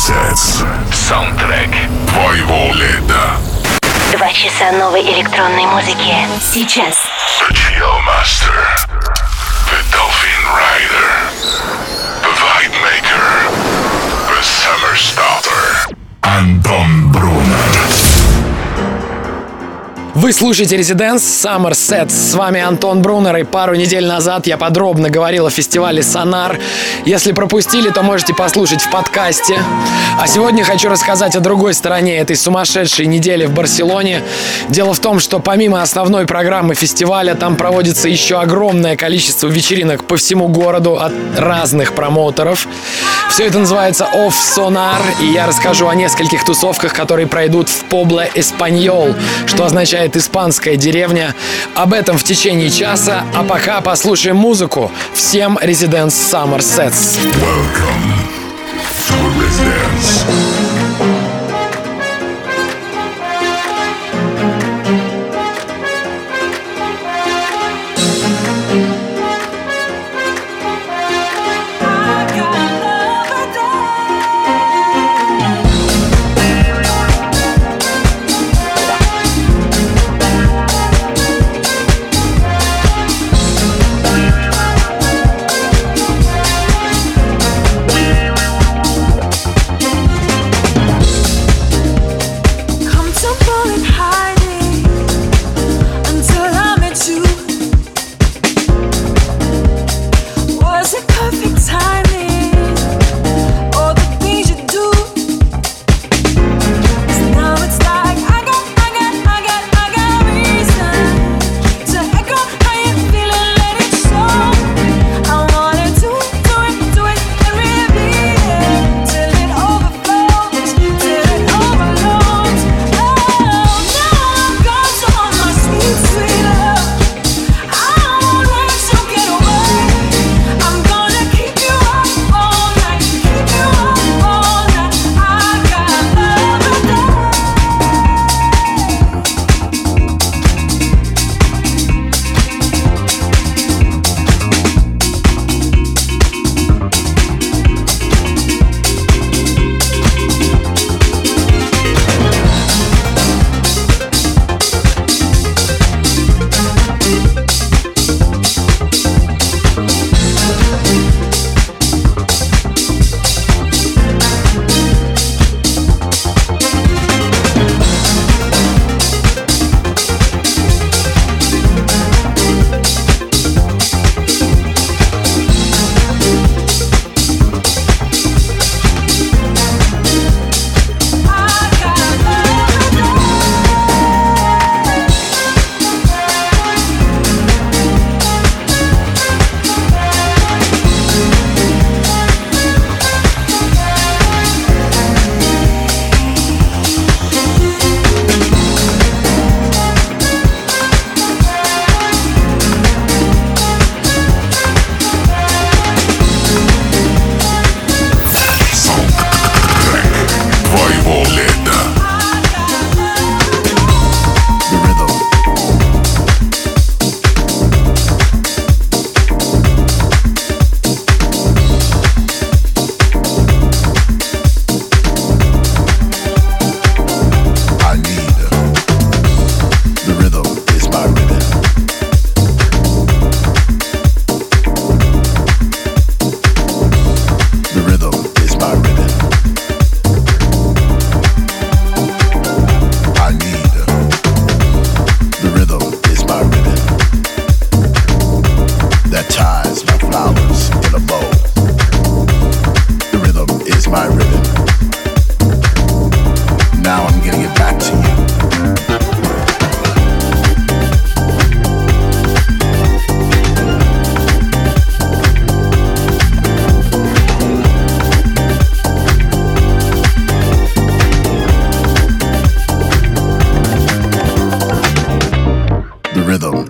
Sets. Саундтрек твоего лета. Два часа новой электронной музыки. Сейчас. The Chill Master. The Dolphin Rider. The Vibe Maker. The Summer Starter. Антон Брунер. Вы слушаете Residents Summer Set. С вами Антон Брунер, и пару недель назад я подробно говорил о фестивале Сонар. Если пропустили, то можете послушать в подкасте. А сегодня хочу рассказать о другой стороне этой сумасшедшей недели в Барселоне. Дело в том, что помимо основной программы фестиваля, там проводится еще огромное количество вечеринок по всему городу от разных промоутеров. Все это называется Off Sonar, и я расскажу о нескольких тусовках, которые пройдут в Побло Эспаньол, что означает «испанская деревня». Об этом в течение часа, а пока послушаем музыку. Всем Residence Summer Sets. Welcome to Residence. the rhythm.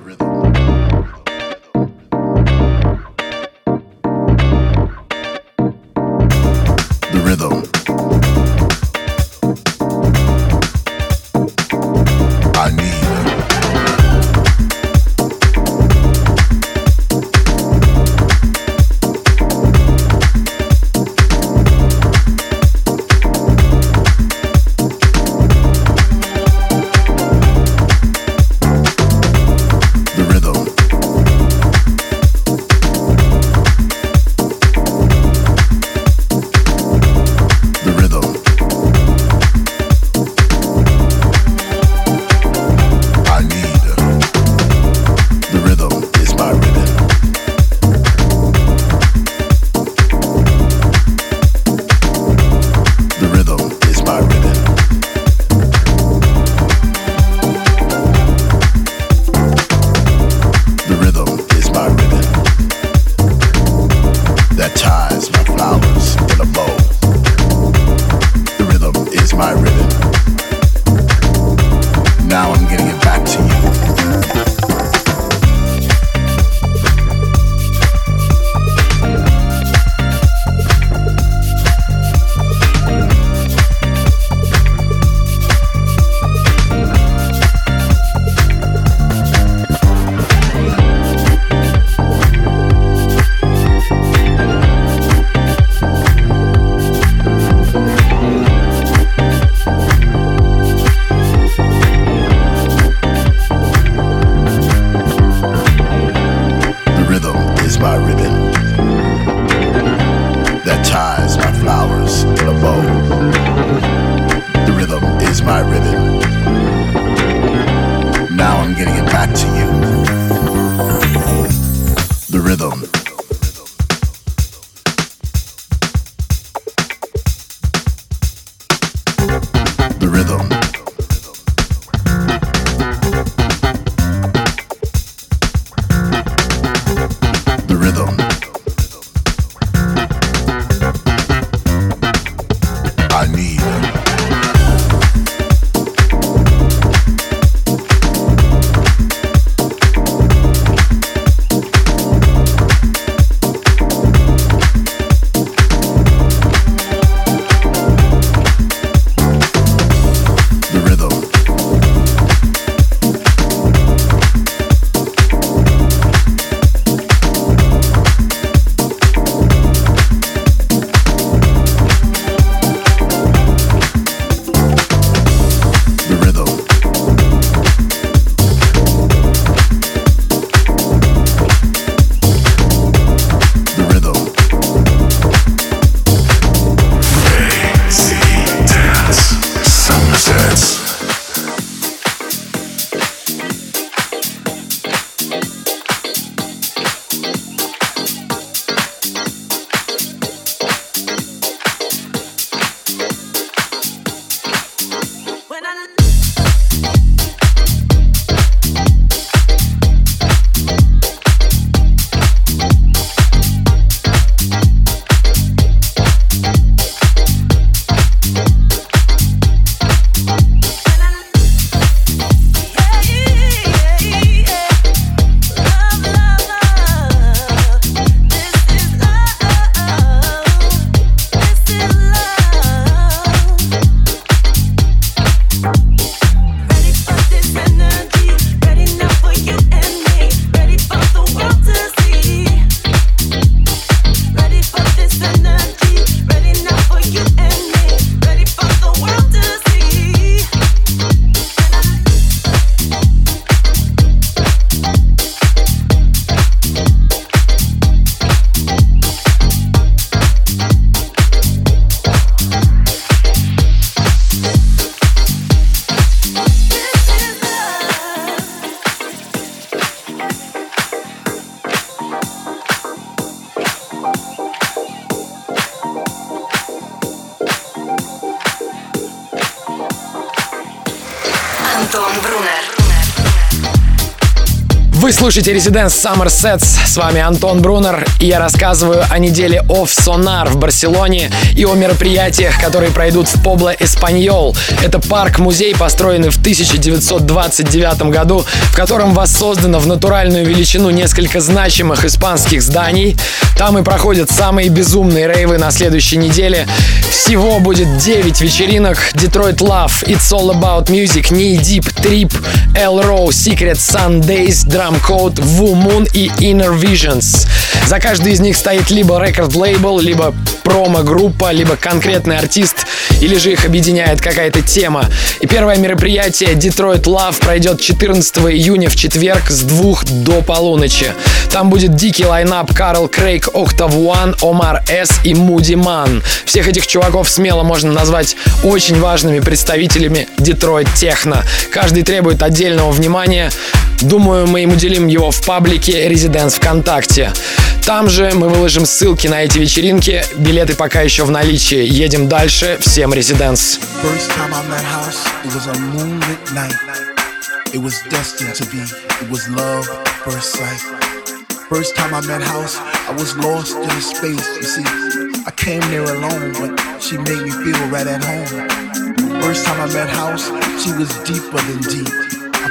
Антон Брунер. Вы слушаете Residence Summer Sets. С вами Антон Брунер, и я рассказываю о неделе Off Sonar в Барселоне и о мероприятиях, которые пройдут в Побло Эспаньол. Это парк-музей, построенный в 1929 году, в котором воссоздано в натуральную величину несколько значимых испанских зданий. Там и проходят самые безумные рейвы на следующей неделе. Всего будет 9 вечеринок. Detroit Love, It's All About Music, Knee Deep, Trip, L Row, Secret Sundays, Drum Drum Code, Wu Moon и Inner Visions. За каждый из них стоит либо рекорд-лейбл, либо промо-группа, либо конкретный артист, или же их объединяет какая-то тема. И первое мероприятие Detroit Love пройдет 14 июня в четверг с 2 до полуночи. Там будет дикий лайнап Карл Крейг, Octave One, Омар С и Муди Ман. Всех этих чуваков смело можно назвать очень важными представителями Детройт Техно. Каждый требует отдельного внимания. Думаю, мы им уделим его в паблике Residence ВКонтакте. Там же мы выложим ссылки на эти вечеринки. Билеты пока еще в наличии. Едем дальше. Всем Residence. It was destined to be. It was love first sight. First time I met House, I was lost in space. You see, I came there alone, but she made me feel right at home. First time I met House, she was deeper than deep.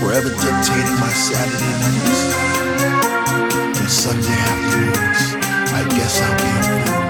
forever dictating my Saturday nights and Sunday afternoons. I guess I'll be a fool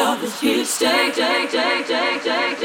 love is huge. Take, take, take, take, take.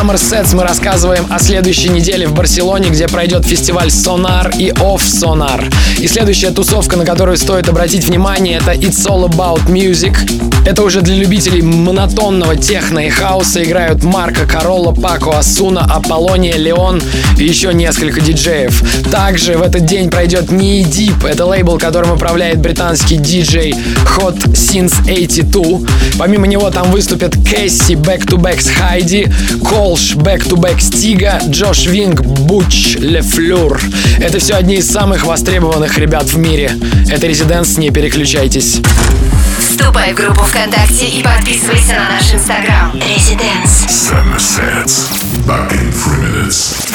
Summer Sets мы рассказываем о следующей неделе в Барселоне, где пройдет фестиваль Sonar и Off Sonar. И следующая тусовка, на которую стоит обратить внимание, это It's All About Music. Это уже для любителей монотонного техно и хаоса играют Марко Королла, Пако Асуна, Аполлония, Леон и еще несколько диджеев. Также в этот день пройдет Knee Deep. Это лейбл, которым управляет британский диджей Hot Since 82. Помимо него там выступят Кэсси, Back to Back с Хайди, Лили, Колш, Back to Back Стига, Джош Винг, Буч, Лефлюр. Это все одни из самых востребованных ребят в мире. Это Резиденс, не переключайтесь. Вступай в группу ВКонтакте и подписывайся на наш инстаграм. Sets. Back in three minutes.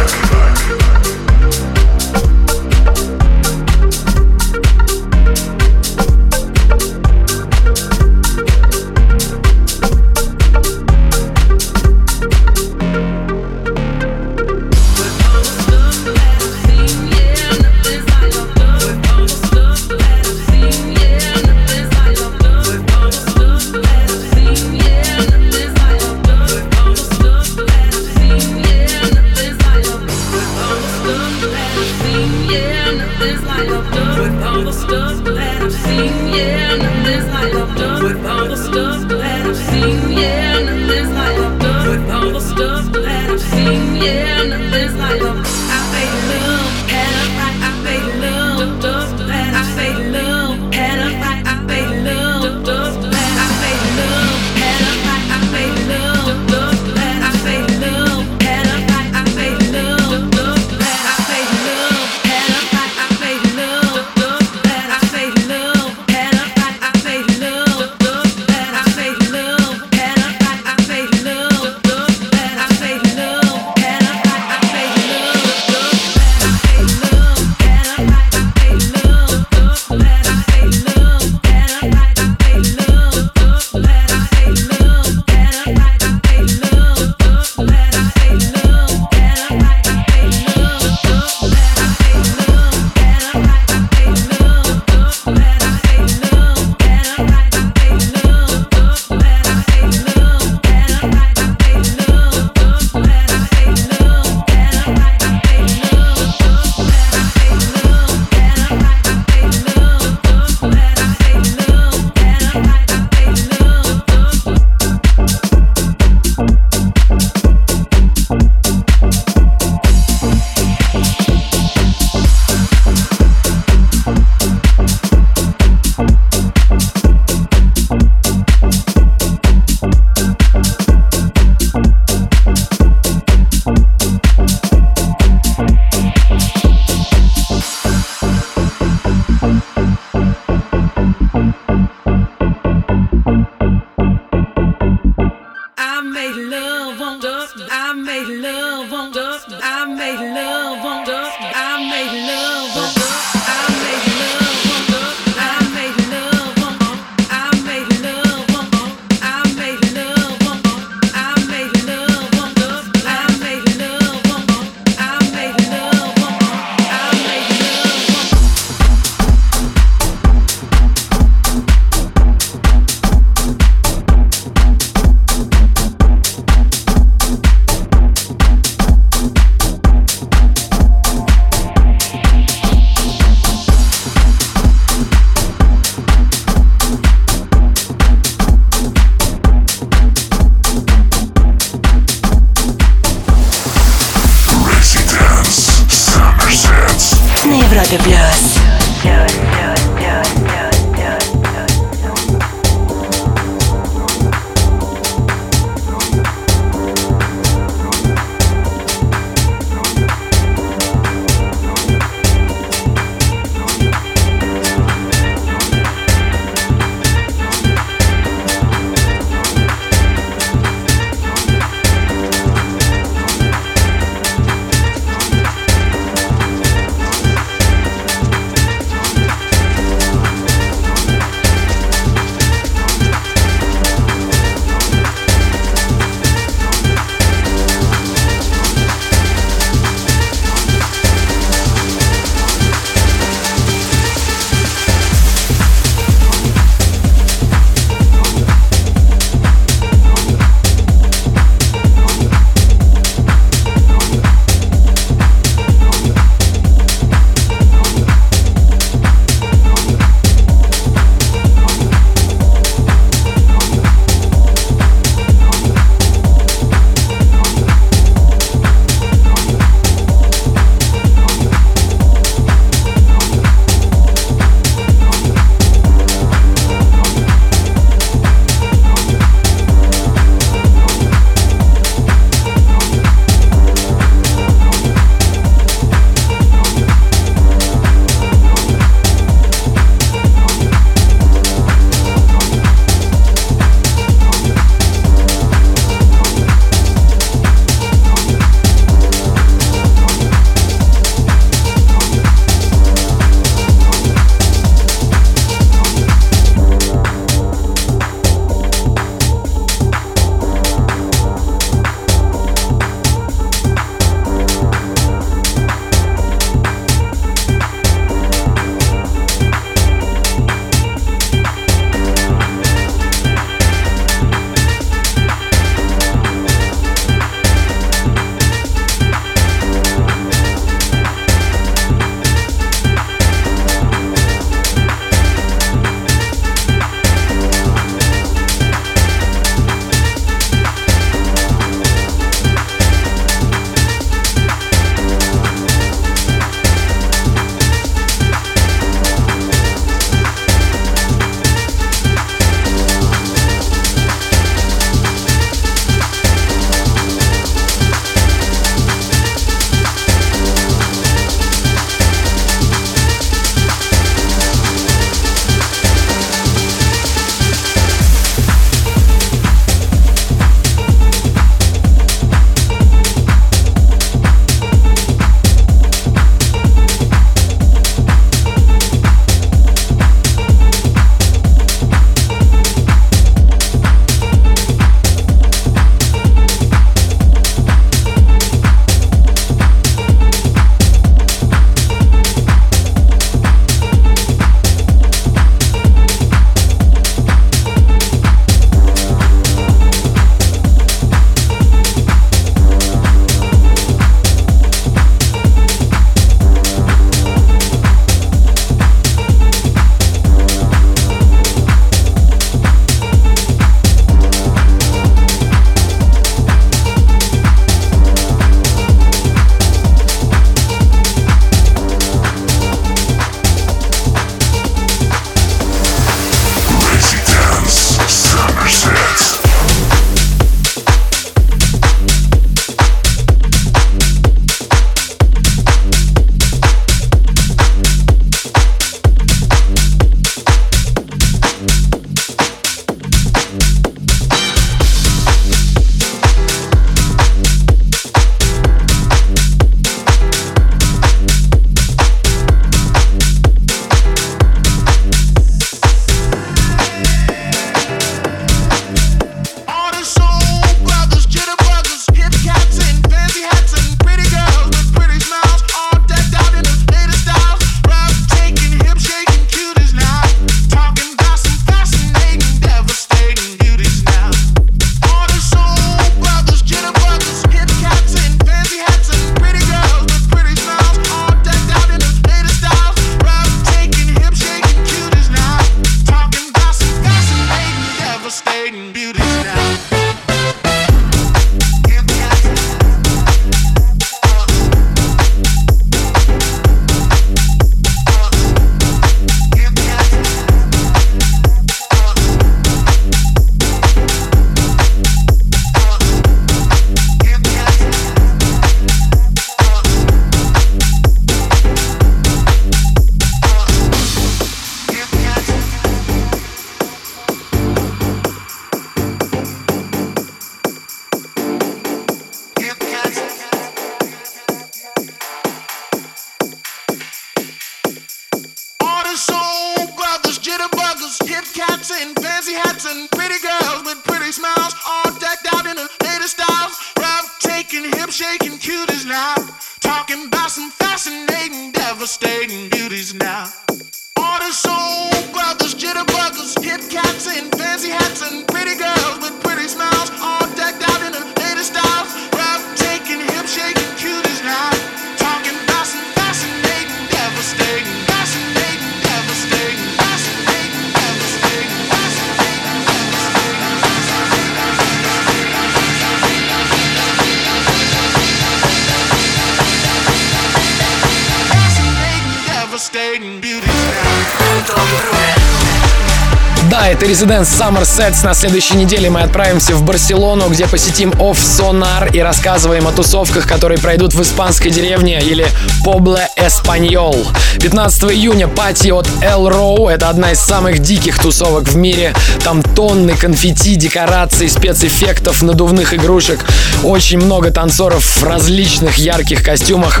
Это Residence Summer Sets. На следующей неделе мы отправимся в Барселону, где посетим Off Sonar и рассказываем о тусовках, которые пройдут в испанской деревне или Побле Эспаньол. 15 июня пати от El Row. Это одна из самых диких тусовок в мире. Там тонны конфетти, декораций, спецэффектов, надувных игрушек. Очень много танцоров в различных ярких костюмах.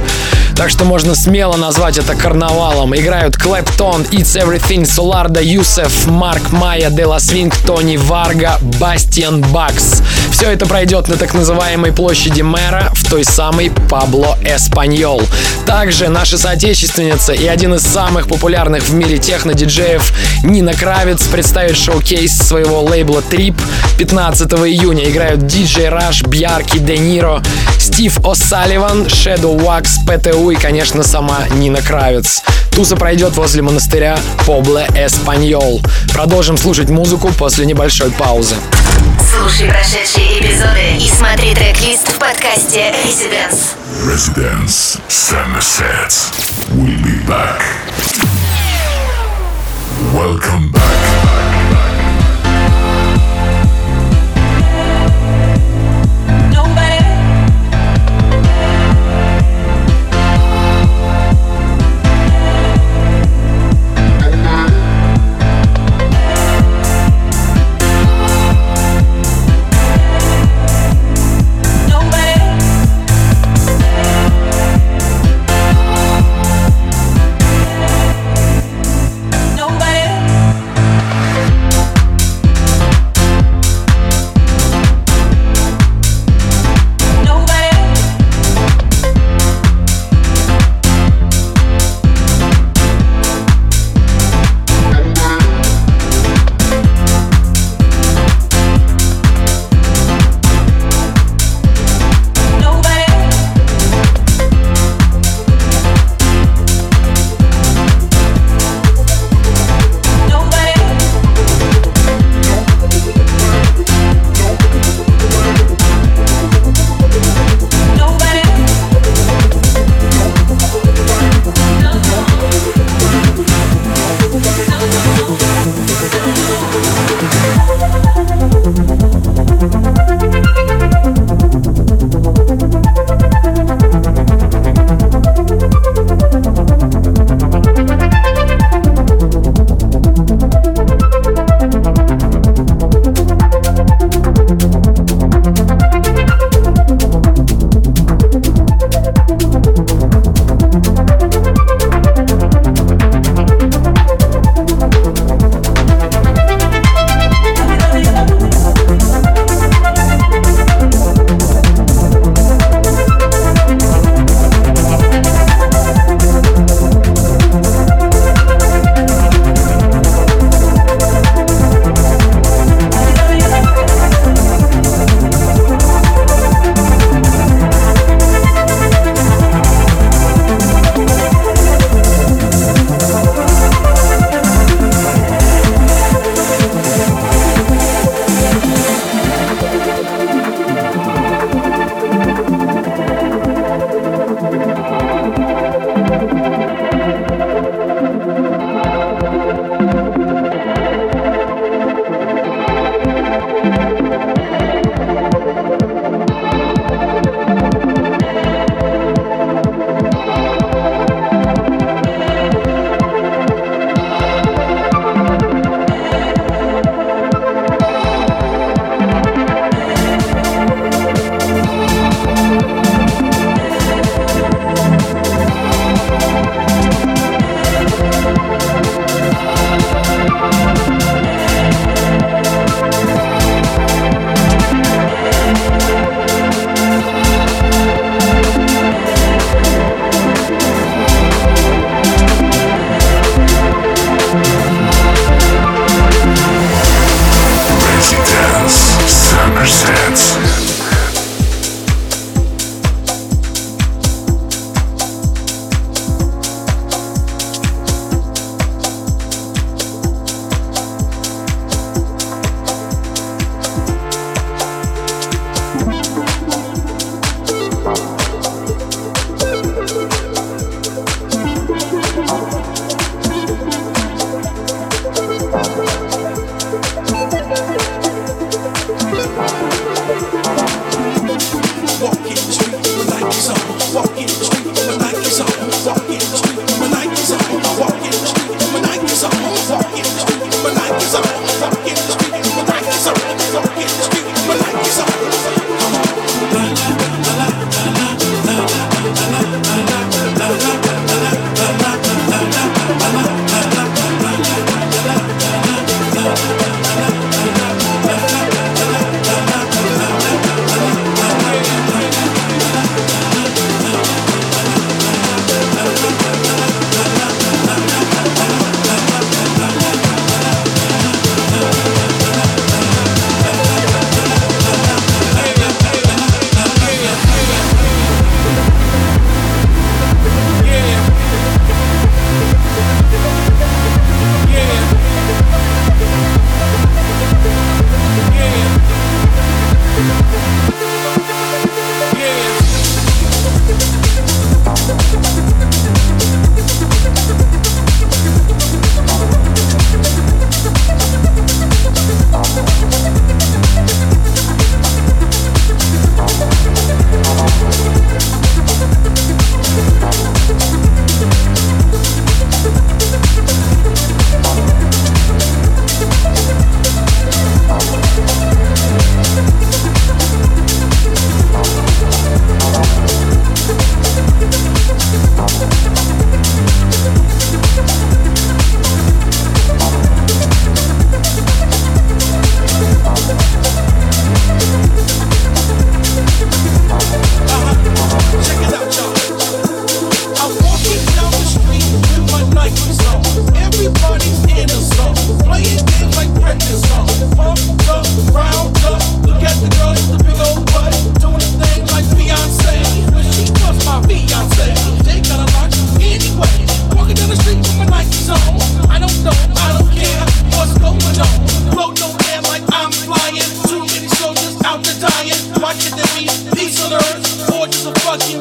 Так что можно смело назвать это карнавалом. Играют Клэптон, It's Everything, Соларда, Юсеф, Марк Майя, Дела Свинг, Тони Варга, Бастиан Бакс. Все это пройдет на так называемой площади мэра в той самой Пабло Эспаньол. Также наша соотечественница и один из самых популярных в мире техно-диджеев Нина Кравец представит шоу-кейс своего лейбла Trip 15 июня. Играют диджей Раш, Бьярки, Де Ниро, Стив О'Салливан, Shadow Wax, ПТУ и, конечно, сама Нина Кравец. Туса пройдет возле монастыря Побле Эспаньол. Продолжим слушать музыку после небольшой паузы. Слушай прошедшие эпизоды и смотри трек-лист в подкасте Residence. Residence Summer Sets. We'll be back. Welcome back.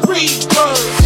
Rebirth.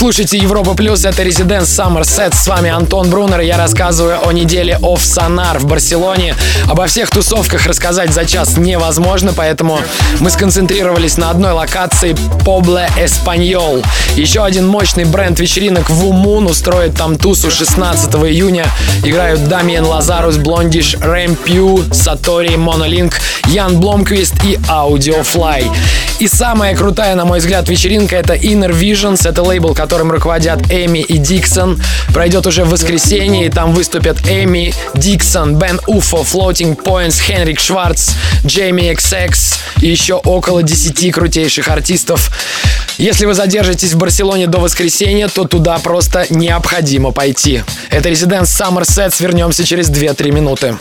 Слушаете Европа Плюс, это Residence Summer Set. С вами Антон Брунер, я рассказываю о неделе Off Sonar в Барселоне. Обо всех тусовках рассказать за час невозможно, поэтому мы сконцентрировались на одной локации Poble Español. Еще один мощный бренд вечеринок Вумун устроит там тусу 16 июня. Играют Дамиен Лазарус, Блондиш, Рэм Пью, Сатори, Монолинк, Ян Бломквист и Audiofly. И самая крутая, на мой взгляд, вечеринка это Inner Visions. Это лейбл, которым руководят Эми и Диксон. Пройдет уже в воскресенье, и там выступят Эми, Диксон, Бен Уфо, Floating Points, Хенрик Шварц, Джейми XX и еще около 10 крутейших артистов. Если вы задержитесь в Барселоне до воскресенья, то туда просто необходимо пойти. Это Residence Summer Sets. Вернемся через 2-3 минуты.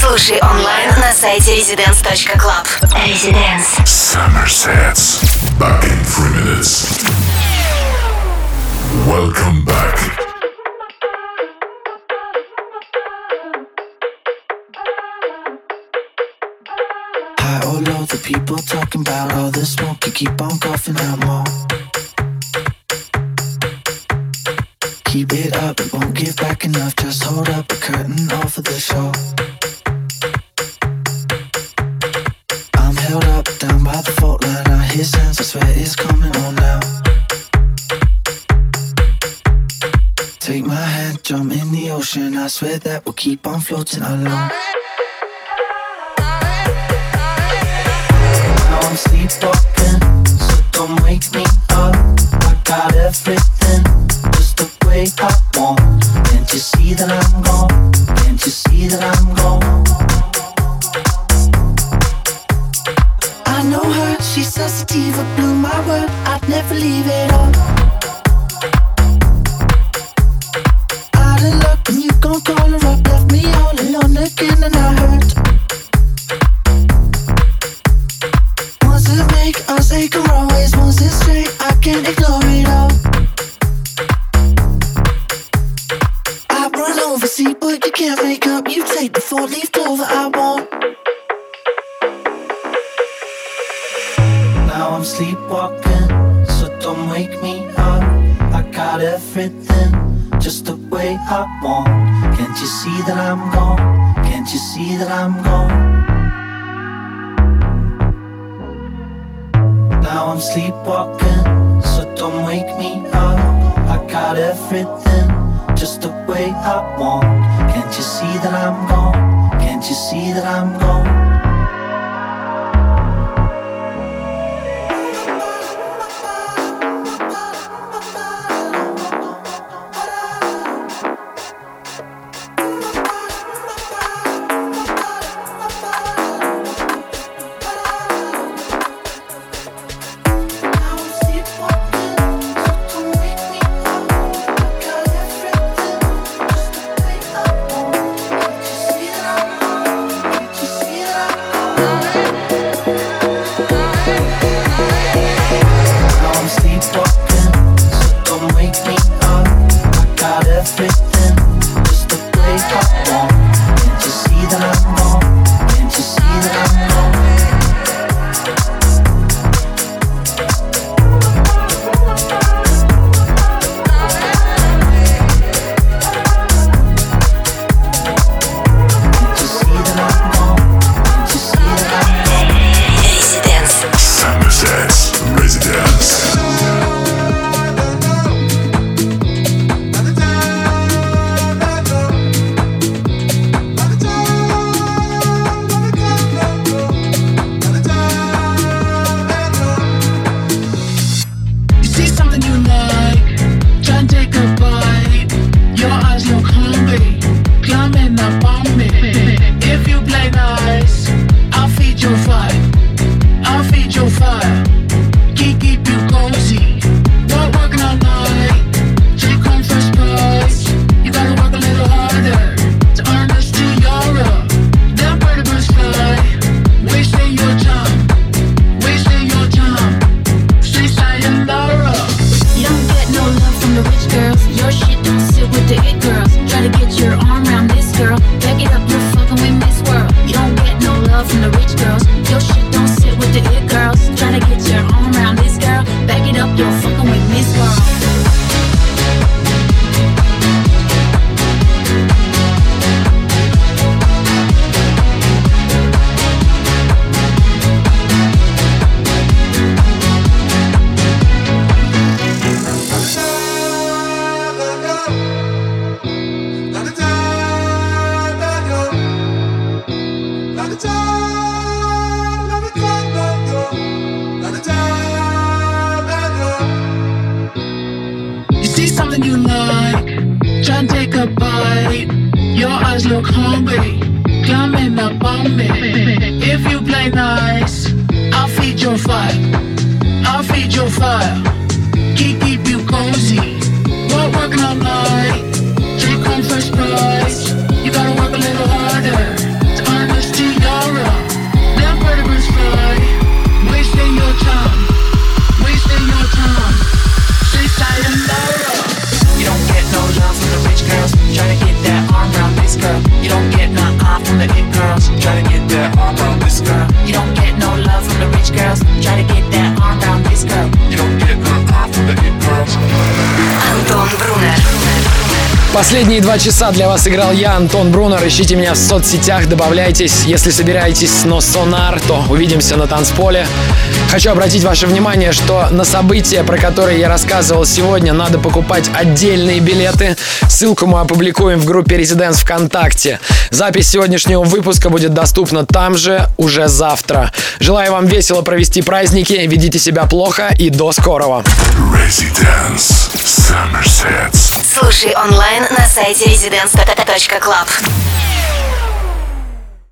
Слушай онлайн на сайте residence.club. Residence. Summer sets. Back in three minutes. Welcome back. High or the people talking about all the smoke. You keep on coughing out more. Keep it up, it won't give back enough. Just hold up a curtain off of the show. I'm held up down by the fault line. I hear sounds, I swear it's coming on now. Take my hand, jump in the ocean. I swear that we'll keep on floating alone. I'm sleepwalking, so don't wake me up. I got everything just the way I want. Can't you see that I'm gone? Can't you see that I'm gone? I know her, she's sensitive, it blew my word. I'd never leave it all. Out of luck, when you gon' call left me all alone again, and I hurt. mistake. I say, always wants it straight. I can't ignore. nice, look hungry. Come in up on me. If you play nice, I'll feed your fire. Последние два часа для вас играл я, Антон Брунер. Ищите меня в соцсетях, добавляйтесь. Если собираетесь но сонар, то увидимся на танцполе. Хочу обратить ваше внимание, что на события, про которые я рассказывал сегодня, надо покупать отдельные билеты. Ссылку мы опубликуем в группе Резиденс ВКонтакте. Запись сегодняшнего выпуска будет доступна там же уже завтра. Желаю вам весело провести праздники, ведите себя плохо и до скорого. Residence Summer Sets. Слушай онлайн на сайте residence.club.